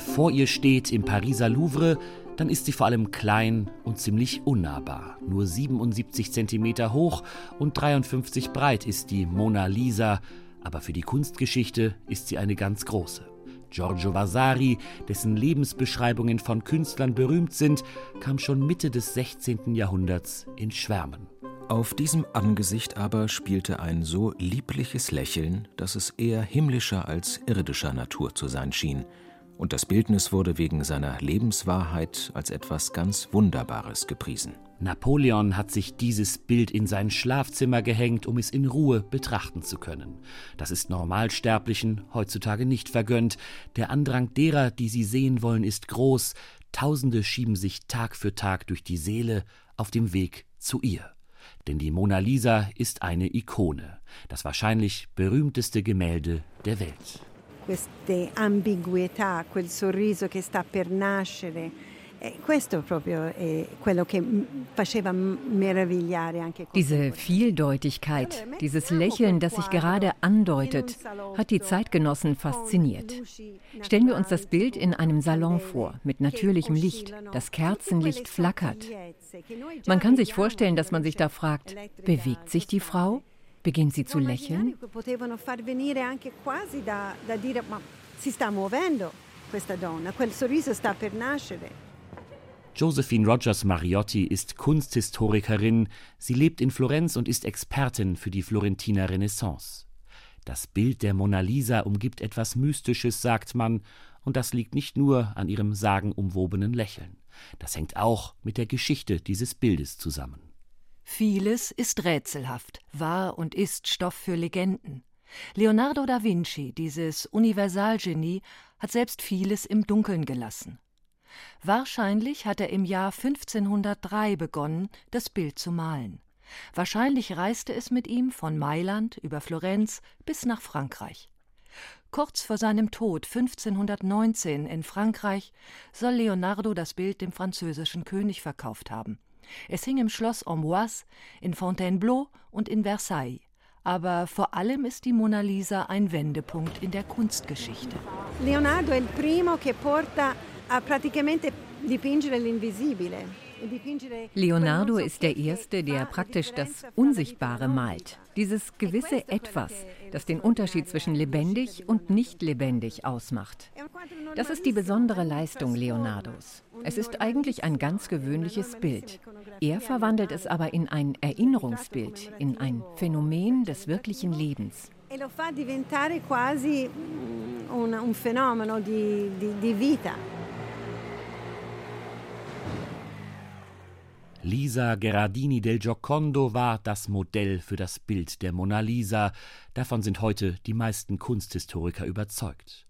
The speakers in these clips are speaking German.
vor ihr steht im Pariser Louvre, dann ist sie vor allem klein und ziemlich unnahbar. Nur 77 Zentimeter hoch und 53 breit ist die Mona Lisa, aber für die Kunstgeschichte ist sie eine ganz große. Giorgio Vasari, dessen Lebensbeschreibungen von Künstlern berühmt sind, kam schon Mitte des 16. Jahrhunderts in Schwärmen. Auf diesem Angesicht aber spielte ein so liebliches Lächeln, dass es eher himmlischer als irdischer Natur zu sein schien und das Bildnis wurde wegen seiner Lebenswahrheit als etwas ganz Wunderbares gepriesen. Napoleon hat sich dieses Bild in sein Schlafzimmer gehängt, um es in Ruhe betrachten zu können. Das ist Normalsterblichen heutzutage nicht vergönnt. Der Andrang derer, die sie sehen wollen, ist groß. Tausende schieben sich Tag für Tag durch die Seele auf dem Weg zu ihr. Denn die Mona Lisa ist eine Ikone, das wahrscheinlich berühmteste Gemälde der Welt queste ambiguità, quel sorriso che sta per nascere. Diese Vieldeutigkeit, dieses Lächeln, das sich gerade andeutet, hat die Zeitgenossen fasziniert. Stellen wir uns das Bild in einem Salon vor, mit natürlichem Licht. Das Kerzenlicht flackert. Man kann sich vorstellen, dass man sich da fragt, bewegt sich die Frau? Beginnt sie zu lächeln? Josephine Rogers Mariotti ist Kunsthistorikerin. Sie lebt in Florenz und ist Expertin für die Florentiner Renaissance. Das Bild der Mona Lisa umgibt etwas Mystisches, sagt man, und das liegt nicht nur an ihrem sagenumwobenen Lächeln. Das hängt auch mit der Geschichte dieses Bildes zusammen. Vieles ist rätselhaft, war und ist Stoff für Legenden. Leonardo da Vinci, dieses Universalgenie, hat selbst vieles im Dunkeln gelassen. Wahrscheinlich hat er im Jahr 1503 begonnen, das Bild zu malen. Wahrscheinlich reiste es mit ihm von Mailand über Florenz bis nach Frankreich. Kurz vor seinem Tod 1519 in Frankreich soll Leonardo das Bild dem französischen König verkauft haben. Es hing im Schloss Amboise, in Fontainebleau und in Versailles. Aber vor allem ist die Mona Lisa ein Wendepunkt in der Kunstgeschichte. Leonardo è il primo che porta a praticamente dipingere l'invisibile. Leonardo ist der Erste, der praktisch das Unsichtbare malt. Dieses gewisse Etwas, das den Unterschied zwischen lebendig und nicht lebendig ausmacht. Das ist die besondere Leistung Leonardos. Es ist eigentlich ein ganz gewöhnliches Bild. Er verwandelt es aber in ein Erinnerungsbild, in ein Phänomen des wirklichen Lebens. E vita. Lisa Gerardini del Giocondo war das Modell für das Bild der Mona Lisa. Davon sind heute die meisten Kunsthistoriker überzeugt.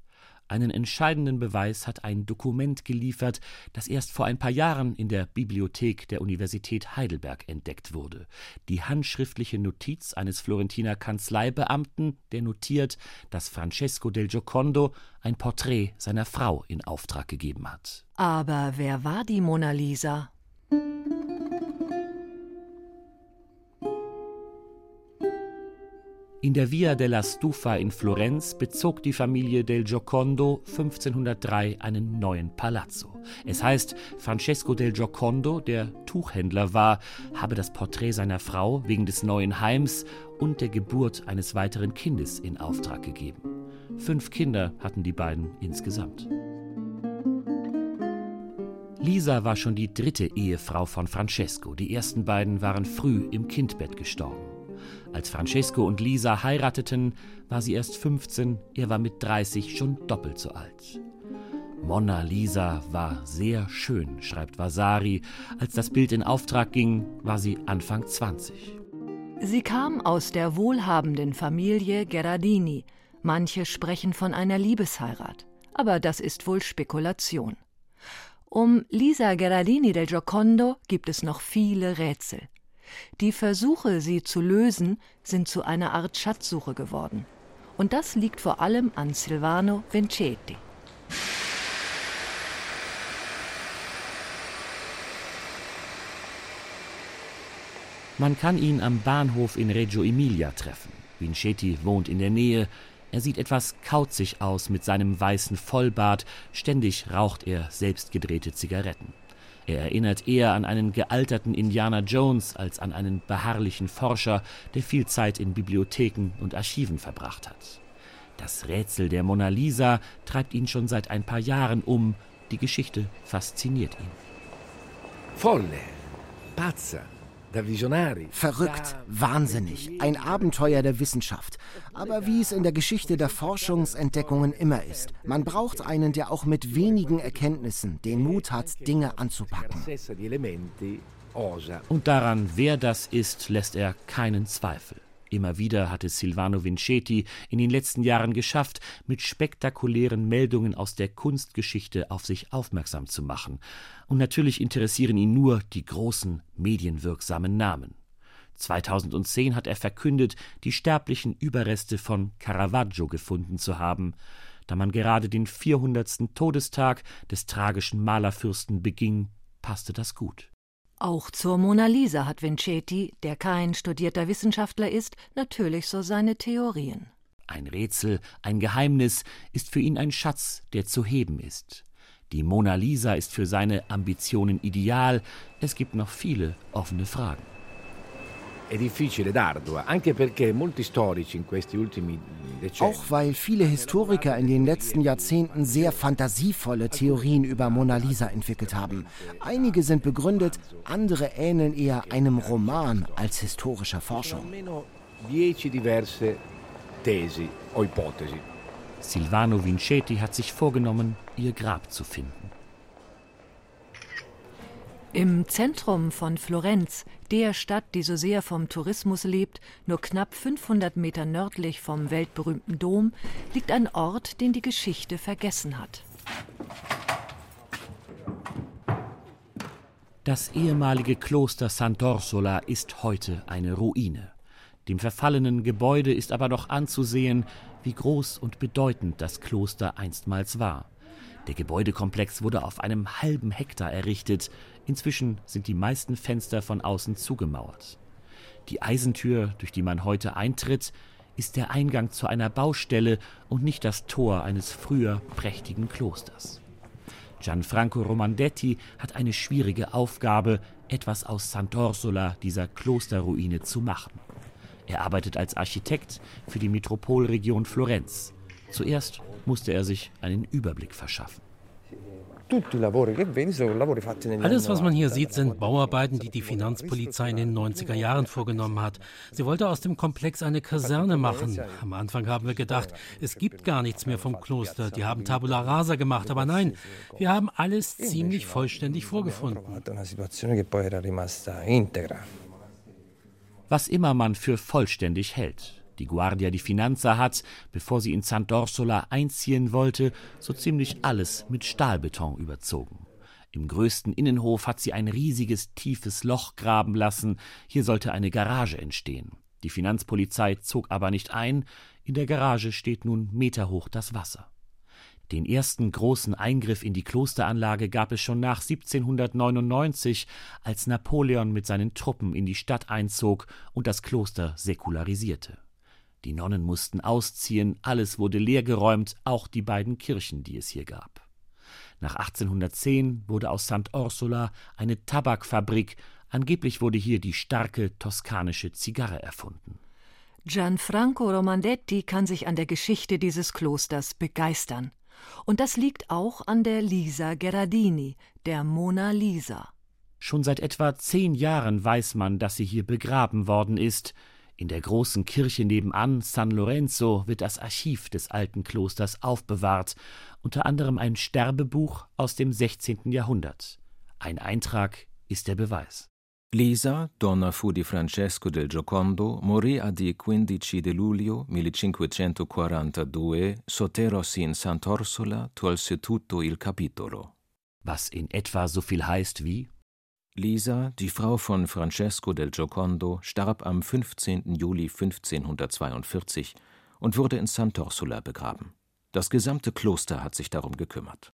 Einen entscheidenden Beweis hat ein Dokument geliefert, das erst vor ein paar Jahren in der Bibliothek der Universität Heidelberg entdeckt wurde. Die handschriftliche Notiz eines Florentiner Kanzleibeamten, der notiert, dass Francesco del Giocondo ein Porträt seiner Frau in Auftrag gegeben hat. Aber wer war die Mona Lisa? In der Via della Stufa in Florenz bezog die Familie del Giocondo 1503 einen neuen Palazzo. Es heißt, Francesco del Giocondo, der Tuchhändler war, habe das Porträt seiner Frau wegen des neuen Heims und der Geburt eines weiteren Kindes in Auftrag gegeben. Fünf Kinder hatten die beiden insgesamt. Lisa war schon die dritte Ehefrau von Francesco. Die ersten beiden waren früh im Kindbett gestorben. Als Francesco und Lisa heirateten, war sie erst 15, er war mit 30 schon doppelt so alt. Mona Lisa war sehr schön, schreibt Vasari. Als das Bild in Auftrag ging, war sie Anfang 20. Sie kam aus der wohlhabenden Familie Gerardini. Manche sprechen von einer Liebesheirat, aber das ist wohl Spekulation. Um Lisa Gerardini del Giocondo gibt es noch viele Rätsel. Die Versuche, sie zu lösen, sind zu einer Art Schatzsuche geworden. Und das liegt vor allem an Silvano Vincetti. Man kann ihn am Bahnhof in Reggio Emilia treffen. Vincetti wohnt in der Nähe. Er sieht etwas kauzig aus mit seinem weißen Vollbart. Ständig raucht er selbstgedrehte Zigaretten. Er erinnert eher an einen gealterten Indiana Jones als an einen beharrlichen Forscher, der viel Zeit in Bibliotheken und Archiven verbracht hat. Das Rätsel der Mona Lisa treibt ihn schon seit ein paar Jahren um. Die Geschichte fasziniert ihn. Folle, pazza, Verrückt, wahnsinnig, ein Abenteuer der Wissenschaft. Aber wie es in der Geschichte der Forschungsentdeckungen immer ist, man braucht einen, der auch mit wenigen Erkenntnissen den Mut hat, Dinge anzupacken. Und daran, wer das ist, lässt er keinen Zweifel. Immer wieder hat es Silvano Vincetti in den letzten Jahren geschafft, mit spektakulären Meldungen aus der Kunstgeschichte auf sich aufmerksam zu machen. Und natürlich interessieren ihn nur die großen, medienwirksamen Namen. 2010 hat er verkündet, die sterblichen Überreste von Caravaggio gefunden zu haben. Da man gerade den 400. Todestag des tragischen Malerfürsten beging, passte das gut. Auch zur Mona Lisa hat Vincetti, der kein studierter Wissenschaftler ist, natürlich so seine Theorien. Ein Rätsel, ein Geheimnis ist für ihn ein Schatz, der zu heben ist. Die Mona Lisa ist für seine Ambitionen ideal, es gibt noch viele offene Fragen è difficile ed ardua, anche perché molti storici in questi ultimi decenni. Auch weil viele Historiker in den letzten Jahrzehnten sehr fantasievolle Theorien über Mona Lisa entwickelt haben. Einige sind begründet, andere ähneln eher einem Roman als historischer Forschung. Dieci diverse tesi o ipotesi. Silvano Vincetti hat sich vorgenommen, ihr Grab zu finden. Im Zentrum von Florenz, der Stadt, die so sehr vom Tourismus lebt, nur knapp 500 Meter nördlich vom weltberühmten Dom, liegt ein Ort, den die Geschichte vergessen hat. Das ehemalige Kloster Sant'Orsola ist heute eine Ruine. Dem verfallenen Gebäude ist aber noch anzusehen, wie groß und bedeutend das Kloster einstmals war. Der Gebäudekomplex wurde auf einem halben Hektar errichtet. Inzwischen sind die meisten Fenster von außen zugemauert. Die Eisentür, durch die man heute eintritt, ist der Eingang zu einer Baustelle und nicht das Tor eines früher prächtigen Klosters. Gianfranco Romandetti hat eine schwierige Aufgabe, etwas aus Sant'Orsola, dieser Klosterruine, zu machen. Er arbeitet als Architekt für die Metropolregion Florenz. Zuerst musste er sich einen Überblick verschaffen. Alles, was man hier sieht, sind Bauarbeiten, die die Finanzpolizei in den 90er Jahren vorgenommen hat. Sie wollte aus dem Komplex eine Kaserne machen. Am Anfang haben wir gedacht, es gibt gar nichts mehr vom Kloster. Die haben Tabula Rasa gemacht, aber nein, wir haben alles ziemlich vollständig vorgefunden. Was immer man für vollständig hält die Guardia di Finanza hat, bevor sie in Sant'Orsola einziehen wollte, so ziemlich alles mit Stahlbeton überzogen. Im größten Innenhof hat sie ein riesiges, tiefes Loch graben lassen. Hier sollte eine Garage entstehen. Die Finanzpolizei zog aber nicht ein. In der Garage steht nun meterhoch das Wasser. Den ersten großen Eingriff in die Klosteranlage gab es schon nach 1799, als Napoleon mit seinen Truppen in die Stadt einzog und das Kloster säkularisierte. Die Nonnen mussten ausziehen, alles wurde leergeräumt, auch die beiden Kirchen, die es hier gab. Nach 1810 wurde aus St. Ursula eine Tabakfabrik, angeblich wurde hier die starke toskanische Zigarre erfunden. Gianfranco Romandetti kann sich an der Geschichte dieses Klosters begeistern. Und das liegt auch an der Lisa Gerardini, der Mona Lisa. Schon seit etwa zehn Jahren weiß man, dass sie hier begraben worden ist. In der großen Kirche nebenan, San Lorenzo, wird das Archiv des alten Klosters aufbewahrt, unter anderem ein Sterbebuch aus dem 16. Jahrhundert. Ein Eintrag ist der Beweis. Lisa, donna fu di Francesco del Giocondo, morì a di 15 de luglio 1542 sotterosi in Sant'Orsola, tolse tutto il capitolo. was in etwa so viel heißt wie Lisa, die Frau von Francesco del Giocondo, starb am 15. Juli 1542 und wurde in Sant'Orsola begraben. Das gesamte Kloster hat sich darum gekümmert.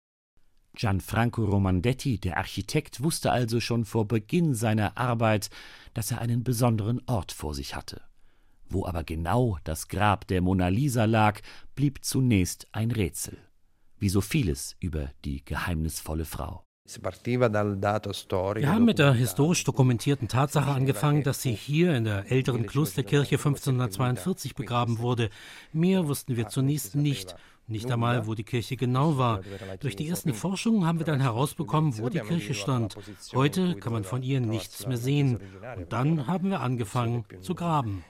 Gianfranco Romandetti, der Architekt, wusste also schon vor Beginn seiner Arbeit, dass er einen besonderen Ort vor sich hatte. Wo aber genau das Grab der Mona Lisa lag, blieb zunächst ein Rätsel. Wie so vieles über die geheimnisvolle Frau. Wir haben mit der historisch dokumentierten Tatsache angefangen, dass sie hier in der älteren Klosterkirche 1542 begraben wurde. Mehr wussten wir zunächst nicht. Nicht einmal, wo die Kirche genau war. Durch die ersten Forschungen haben wir dann herausbekommen, wo die Kirche stand. Heute kann man von ihr nichts mehr sehen. Und dann haben wir angefangen zu graben.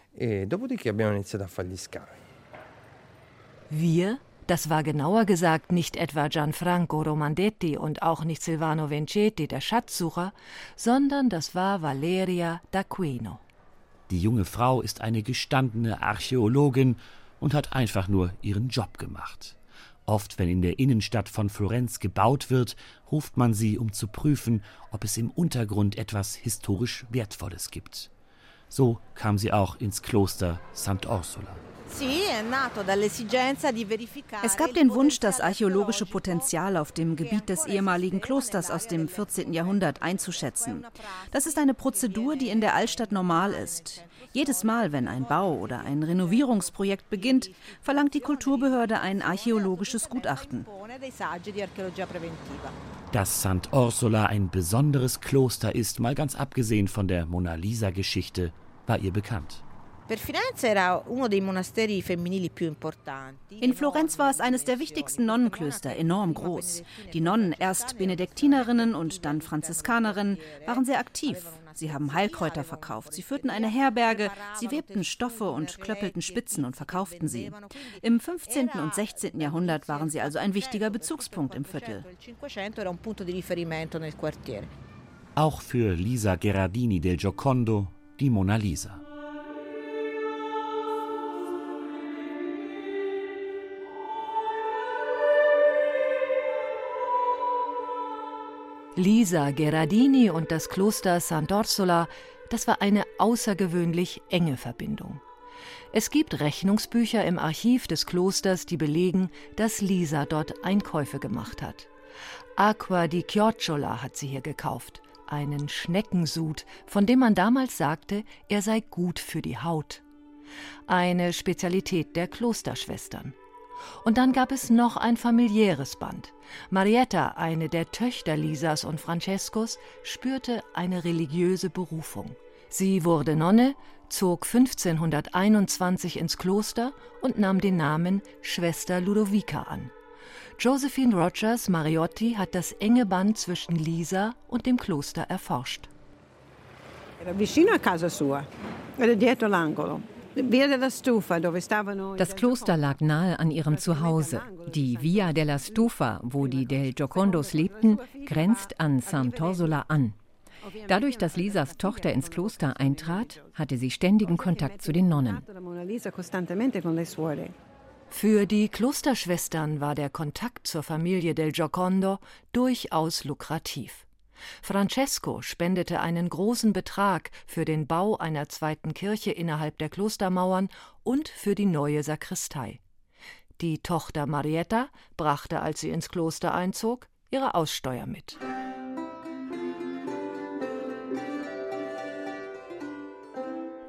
Wir das war genauer gesagt nicht etwa Gianfranco Romandetti und auch nicht Silvano Vincetti, der Schatzsucher, sondern das war Valeria d'Aquino. Die junge Frau ist eine gestandene Archäologin und hat einfach nur ihren Job gemacht. Oft, wenn in der Innenstadt von Florenz gebaut wird, ruft man sie, um zu prüfen, ob es im Untergrund etwas historisch Wertvolles gibt. So kam sie auch ins Kloster Sant'Orsola. Es gab den Wunsch, das archäologische Potenzial auf dem Gebiet des ehemaligen Klosters aus dem 14. Jahrhundert einzuschätzen. Das ist eine Prozedur, die in der Altstadt normal ist. Jedes Mal, wenn ein Bau- oder ein Renovierungsprojekt beginnt, verlangt die Kulturbehörde ein archäologisches Gutachten. Dass Sant'Orsola ein besonderes Kloster ist, mal ganz abgesehen von der Mona Lisa-Geschichte, war ihr bekannt. In Florenz war es eines der wichtigsten Nonnenklöster, enorm groß. Die Nonnen, erst Benediktinerinnen und dann Franziskanerinnen, waren sehr aktiv. Sie haben Heilkräuter verkauft, sie führten eine Herberge, sie webten Stoffe und klöppelten Spitzen und verkauften sie. Im 15. und 16. Jahrhundert waren sie also ein wichtiger Bezugspunkt im Viertel. Auch für Lisa Gerardini del Giocondo die Mona Lisa. Lisa Gerardini und das Kloster Sant'Orsola, das war eine außergewöhnlich enge Verbindung. Es gibt Rechnungsbücher im Archiv des Klosters, die belegen, dass Lisa dort Einkäufe gemacht hat. Aqua di Chiocciola hat sie hier gekauft, einen Schneckensud, von dem man damals sagte, er sei gut für die Haut. Eine Spezialität der Klosterschwestern. Und dann gab es noch ein familiäres Band. Marietta, eine der Töchter Lisas und Francescos, spürte eine religiöse Berufung. Sie wurde Nonne, zog 1521 ins Kloster und nahm den Namen Schwester Ludovica an. Josephine Rogers Mariotti hat das enge Band zwischen Lisa und dem Kloster erforscht. Vicino a casa sua, era dietro l'angolo. Das Kloster lag nahe an ihrem Zuhause. Die Via della Stufa, wo die Del Giocondos lebten, grenzt an Sant'Orsola an. Dadurch, dass Lisas Tochter ins Kloster eintrat, hatte sie ständigen Kontakt zu den Nonnen. Für die Klosterschwestern war der Kontakt zur Familie del Giocondo durchaus lukrativ. Francesco spendete einen großen Betrag für den Bau einer zweiten Kirche innerhalb der Klostermauern und für die neue Sakristei. Die Tochter Marietta brachte, als sie ins Kloster einzog, ihre Aussteuer mit.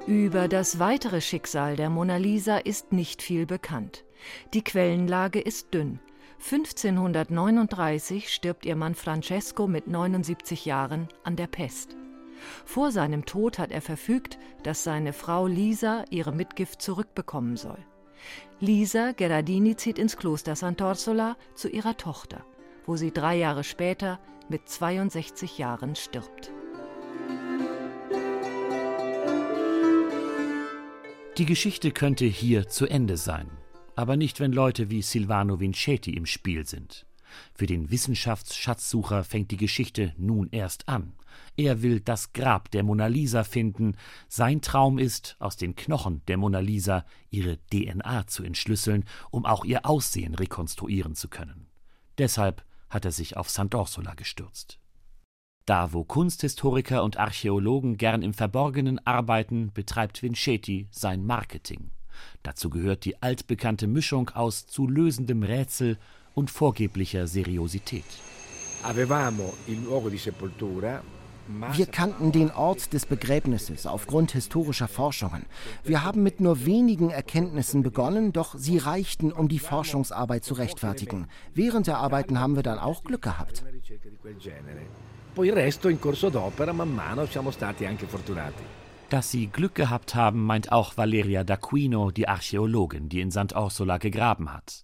Über das weitere Schicksal der Mona Lisa ist nicht viel bekannt. Die Quellenlage ist dünn. 1539 stirbt ihr Mann Francesco mit 79 Jahren an der Pest. Vor seinem Tod hat er verfügt, dass seine Frau Lisa ihre Mitgift zurückbekommen soll. Lisa Gerardini zieht ins Kloster Sant'Orsola zu ihrer Tochter, wo sie drei Jahre später mit 62 Jahren stirbt. Die Geschichte könnte hier zu Ende sein aber nicht, wenn Leute wie Silvano Vincetti im Spiel sind. Für den Wissenschaftsschatzsucher fängt die Geschichte nun erst an. Er will das Grab der Mona Lisa finden. Sein Traum ist, aus den Knochen der Mona Lisa ihre DNA zu entschlüsseln, um auch ihr Aussehen rekonstruieren zu können. Deshalb hat er sich auf Sant'Orsola gestürzt. Da, wo Kunsthistoriker und Archäologen gern im Verborgenen arbeiten, betreibt Vincetti sein Marketing. Dazu gehört die altbekannte Mischung aus zu lösendem Rätsel und vorgeblicher Seriosität. Wir kannten den Ort des Begräbnisses aufgrund historischer Forschungen. Wir haben mit nur wenigen Erkenntnissen begonnen, doch sie reichten, um die Forschungsarbeit zu rechtfertigen. Während der Arbeiten haben wir dann auch Glück gehabt. Poi il resto in corso d'opera, man mano siamo stati anche fortunati. Dass sie Glück gehabt haben, meint auch Valeria d'Aquino, die Archäologin, die in Sant'Orsola gegraben hat.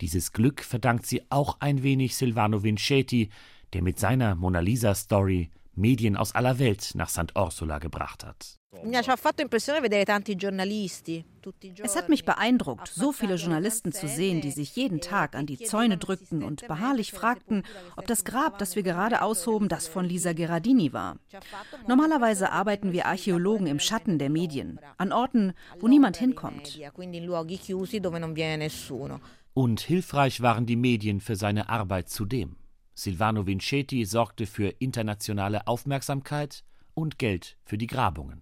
Dieses Glück verdankt sie auch ein wenig Silvano Vincetti, der mit seiner Mona Lisa Story Medien aus aller Welt nach Sant'Orsola gebracht hat. Es hat mich beeindruckt, so viele Journalisten zu sehen, die sich jeden Tag an die Zäune drückten und beharrlich fragten, ob das Grab, das wir gerade aushoben, das von Lisa Gherardini war. Normalerweise arbeiten wir Archäologen im Schatten der Medien, an Orten, wo niemand hinkommt. Und hilfreich waren die Medien für seine Arbeit zudem. Silvano Vincetti sorgte für internationale Aufmerksamkeit und Geld für die Grabungen.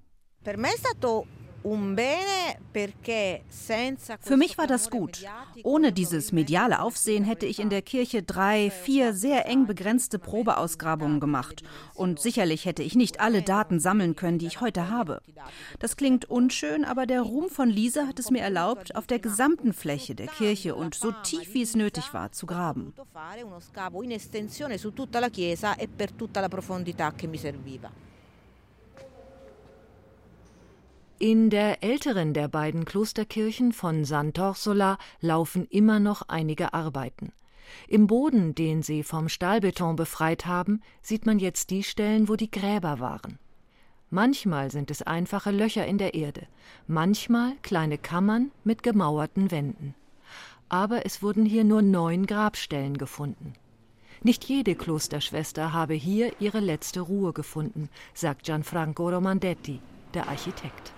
Für mich war das gut. Ohne dieses mediale Aufsehen hätte ich in der Kirche drei, vier sehr eng begrenzte Probeausgrabungen gemacht. Und sicherlich hätte ich nicht alle Daten sammeln können, die ich heute habe. Das klingt unschön, aber der Ruhm von Lisa hat es mir erlaubt, auf der gesamten Fläche der Kirche und so tief wie es nötig war, zu graben. In der älteren der beiden Klosterkirchen von Sant'Orsola laufen immer noch einige Arbeiten. Im Boden, den sie vom Stahlbeton befreit haben, sieht man jetzt die Stellen, wo die Gräber waren. Manchmal sind es einfache Löcher in der Erde, manchmal kleine Kammern mit gemauerten Wänden. Aber es wurden hier nur neun Grabstellen gefunden. Nicht jede Klosterschwester habe hier ihre letzte Ruhe gefunden, sagt Gianfranco Romandetti, der Architekt.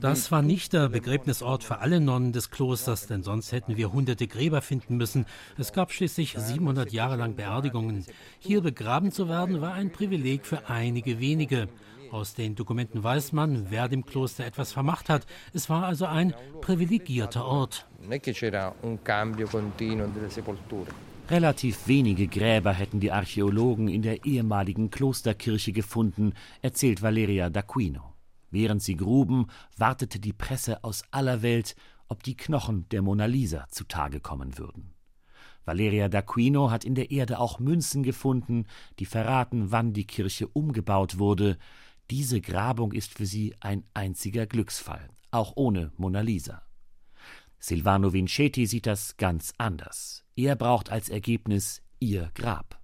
Das war nicht der Begräbnisort für alle Nonnen des Klosters, denn sonst hätten wir hunderte Gräber finden müssen. Es gab schließlich 700 Jahre lang Beerdigungen. Hier begraben zu werden, war ein Privileg für einige wenige. Aus den Dokumenten weiß man, wer dem Kloster etwas vermacht hat. Es war also ein privilegierter Ort. Relativ wenige Gräber hätten die Archäologen in der ehemaligen Klosterkirche gefunden, erzählt Valeria d'Aquino. Während sie gruben, wartete die Presse aus aller Welt, ob die Knochen der Mona Lisa zutage kommen würden. Valeria d'Aquino hat in der Erde auch Münzen gefunden, die verraten, wann die Kirche umgebaut wurde. Diese Grabung ist für sie ein einziger Glücksfall, auch ohne Mona Lisa. Silvano Vincetti sieht das ganz anders. Er braucht als Ergebnis ihr Grab.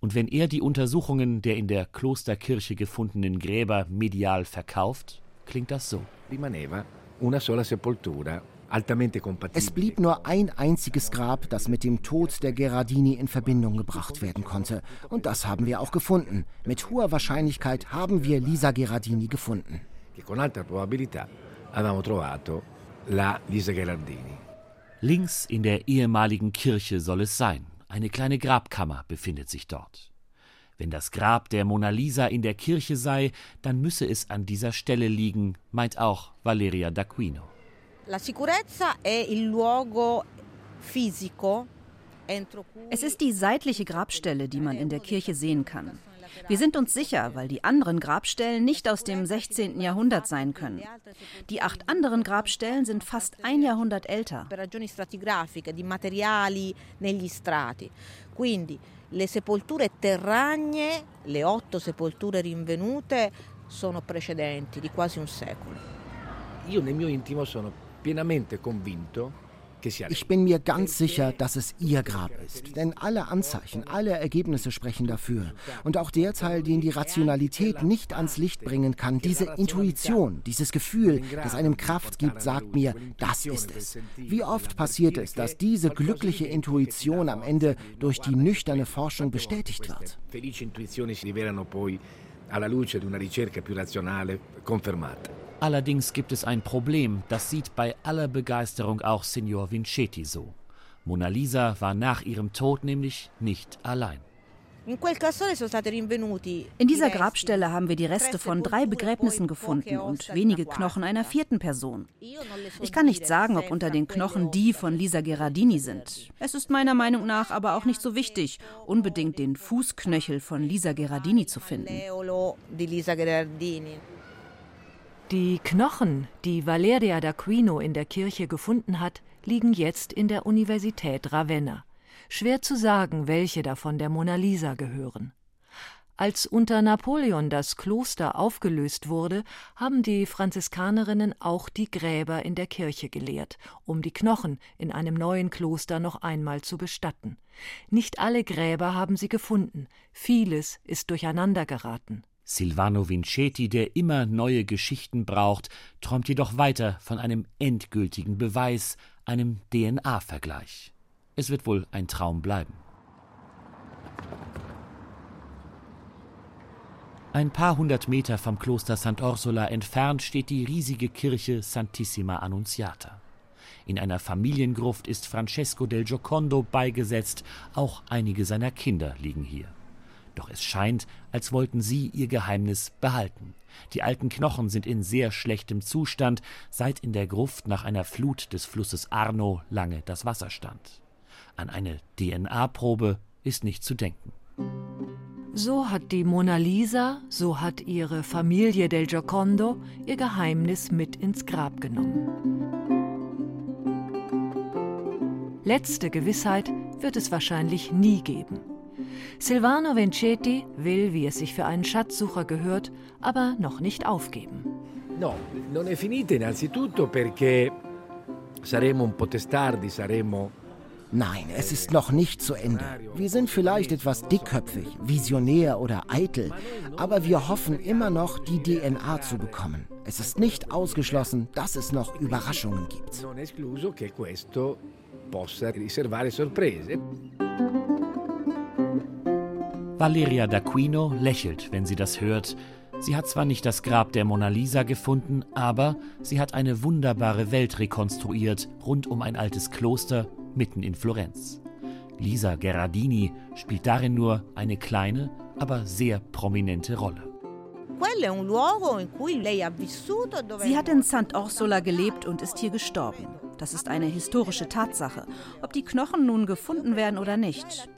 Und wenn er die Untersuchungen der in der Klosterkirche gefundenen Gräber medial verkauft, klingt das so. Es blieb nur ein einziges Grab, das mit dem Tod der Gerardini in Verbindung gebracht werden konnte. Und das haben wir auch gefunden. Mit hoher Wahrscheinlichkeit haben wir Lisa Gerardini gefunden. Links in der ehemaligen Kirche soll es sein. Eine kleine Grabkammer befindet sich dort. Wenn das Grab der Mona Lisa in der Kirche sei, dann müsse es an dieser Stelle liegen, meint auch Valeria d'Aquino. Es ist die seitliche Grabstelle, die man in der Kirche sehen kann. Wir sind uns sicher, weil die anderen Grabstellen nicht aus dem 16. Jahrhundert sein können. Die acht anderen Grabstellen sind fast ein Jahrhundert älter. Quindi le sepolture terragne, le otto sepolture rinvenute, sono precedenti di quasi un secolo. Io nel mio intimo sono pienamente convinto ich bin mir ganz sicher, dass es ihr Grab ist. Denn alle Anzeichen, alle Ergebnisse sprechen dafür. Und auch der Teil, den die Rationalität nicht ans Licht bringen kann, diese Intuition, dieses Gefühl, das einem Kraft gibt, sagt mir, das ist es. Wie oft passiert es, dass diese glückliche Intuition am Ende durch die nüchterne Forschung bestätigt wird? alla luce di una ricerca più razionale confermata. Allerdings gibt es ein Problem, das sieht bei aller Begeisterung auch Signor Vincetti so. Mona Lisa war nach ihrem Tod nämlich nicht allein. In dieser Grabstelle haben wir die Reste von drei Begräbnissen gefunden und wenige Knochen einer vierten Person. Ich kann nicht sagen, ob unter den Knochen die von Lisa Gherardini sind. Es ist meiner Meinung nach aber auch nicht so wichtig, unbedingt den Fußknöchel von Lisa Gherardini zu finden. Die Knochen, die Valeria d'Aquino in der Kirche gefunden hat, liegen jetzt in der Universität Ravenna. Schwer zu sagen, welche davon der Mona Lisa gehören. Als unter Napoleon das Kloster aufgelöst wurde, haben die Franziskanerinnen auch die Gräber in der Kirche geleert, um die Knochen in einem neuen Kloster noch einmal zu bestatten. Nicht alle Gräber haben sie gefunden, vieles ist durcheinandergeraten. Silvano Vincetti, der immer neue Geschichten braucht, träumt jedoch weiter von einem endgültigen Beweis, einem DNA-Vergleich. Es wird wohl ein Traum bleiben. Ein paar hundert Meter vom Kloster Sant'Orsola entfernt steht die riesige Kirche Santissima Annunziata. In einer Familiengruft ist Francesco del Giocondo beigesetzt, auch einige seiner Kinder liegen hier. Doch es scheint, als wollten sie ihr Geheimnis behalten. Die alten Knochen sind in sehr schlechtem Zustand, seit in der Gruft nach einer Flut des Flusses Arno lange das Wasser stand. An eine DNA-Probe ist nicht zu denken. So hat die Mona Lisa, so hat ihre Familie del Giocondo ihr Geheimnis mit ins Grab genommen. Letzte Gewissheit wird es wahrscheinlich nie geben. Silvano Vincetti will, wie es sich für einen Schatzsucher gehört, aber noch nicht aufgeben. No, non è finita innanzitutto perché saremo un po' testardi, saremo Nein, es ist noch nicht zu Ende. Wir sind vielleicht etwas dickköpfig, visionär oder eitel, aber wir hoffen immer noch, die DNA zu bekommen. Es ist nicht ausgeschlossen, dass es noch Überraschungen gibt. Valeria d'Aquino lächelt, wenn sie das hört. Sie hat zwar nicht das Grab der Mona Lisa gefunden, aber sie hat eine wunderbare Welt rekonstruiert rund um ein altes Kloster mitten in Florenz. Lisa Gherardini spielt darin nur eine kleine, aber sehr prominente Rolle. Sie hat in Sant'Orsola gelebt und ist hier gestorben. Das ist eine historische Tatsache, ob die Knochen nun gefunden werden oder nicht.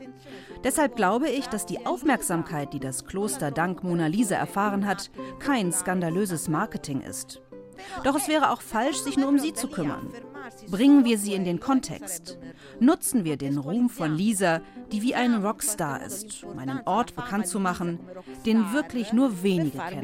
Deshalb glaube ich, dass die Aufmerksamkeit, die das Kloster dank Mona Lisa erfahren hat, kein skandalöses Marketing ist. Doch es wäre auch falsch, sich nur um sie zu kümmern. Bringen wir sie in den Kontext. Nutzen wir den Ruhm von Lisa, die wie ein Rockstar ist, um einen Ort bekannt zu machen, den wirklich nur wenige kennen.